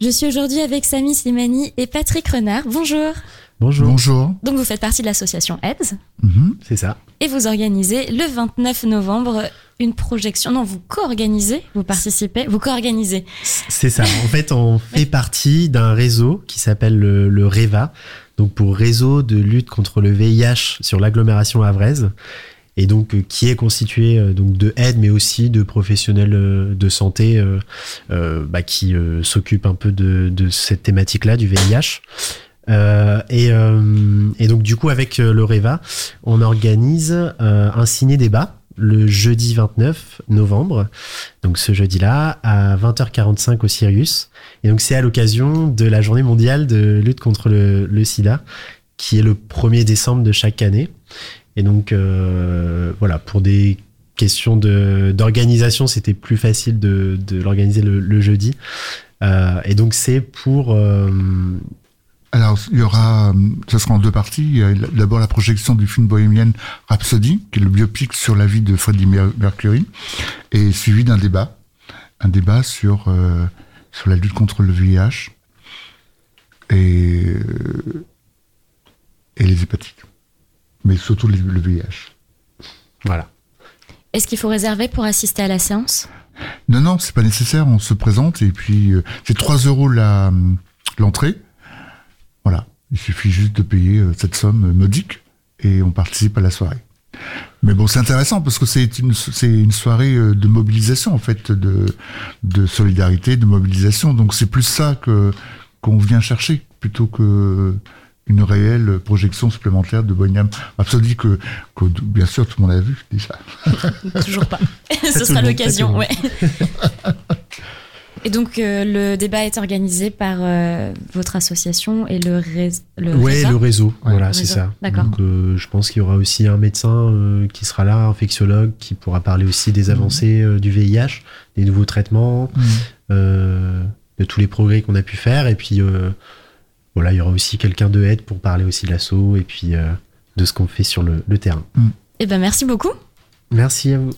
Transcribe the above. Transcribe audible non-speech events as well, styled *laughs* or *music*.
Je suis aujourd'hui avec Samy Slimani et Patrick Renard. Bonjour. Bonjour. Bonjour. Donc vous faites partie de l'association AIDS Mhm. C'est ça. et vous organisez le 29 novembre une projection. Non, vous co-organisez, vous participez, vous co-organisez. C'est ça. En fait, on *laughs* fait partie d'un réseau qui s'appelle le, le REVA, donc pour Réseau de lutte contre le VIH sur l'agglomération havraise, et donc euh, qui est constitué euh, donc de aides, mais aussi de professionnels euh, de santé bah, qui s'occupent un peu de, cette thématique-là du VIH. Et, donc du coup avec euh, le REVA, on organise un ciné-débat le jeudi 29 novembre, donc ce jeudi-là, à 20h45 au Sirius. Et donc c'est à l'occasion de la journée mondiale de lutte contre le sida, qui est le 1er décembre de chaque année. Et donc euh, voilà, pour des questions d'organisation, c'était plus facile de, de l'organiser le, jeudi. Euh, et donc c'est pour... euh, Alors, il y aura, ce sera en deux parties. D'abord la projection du film bohémien Rhapsody, qui est le biopic sur la vie de Freddie Mer- Mercury, et suivi d'un débat. Un débat sur, sur la lutte contre le VIH et, euh, et les hépatites. Mais surtout le VIH. voilà. Est-ce qu'il faut réserver pour assister à la séance? Non, non, c'est pas nécessaire. On se présente et puis euh, c'est 3 euros la l'entrée. Voilà, il suffit juste de payer euh, cette somme modique et on participe à la soirée. Mais bon, c'est intéressant parce que c'est une une soirée euh, de mobilisation en fait, de de solidarité, de mobilisation. Donc c'est plus ça que qu'on vient chercher plutôt que une réelle projection supplémentaire de Bohemian Rhapsody que, que bien sûr tout le monde a vu déjà. *laughs* Toujours pas. *laughs* Ce sera l'occasion, ouais. *laughs* Et donc euh, le débat est organisé par euh, votre association et le, rés- le Ouais, REVA le réseau, Ouais. voilà, c'est réseau, ça. d'accord. Donc, euh, je pense qu'il y aura aussi un médecin euh, qui sera là, un infectiologue, qui pourra parler aussi des avancées euh, du VIH, des nouveaux traitements, euh, de tous les progrès qu'on a pu faire. Et puis, euh, voilà, il y aura aussi quelqu'un de aide pour parler aussi de l'assaut et puis euh, de ce qu'on fait sur le, le terrain. Eh ben merci beaucoup. Merci à vous.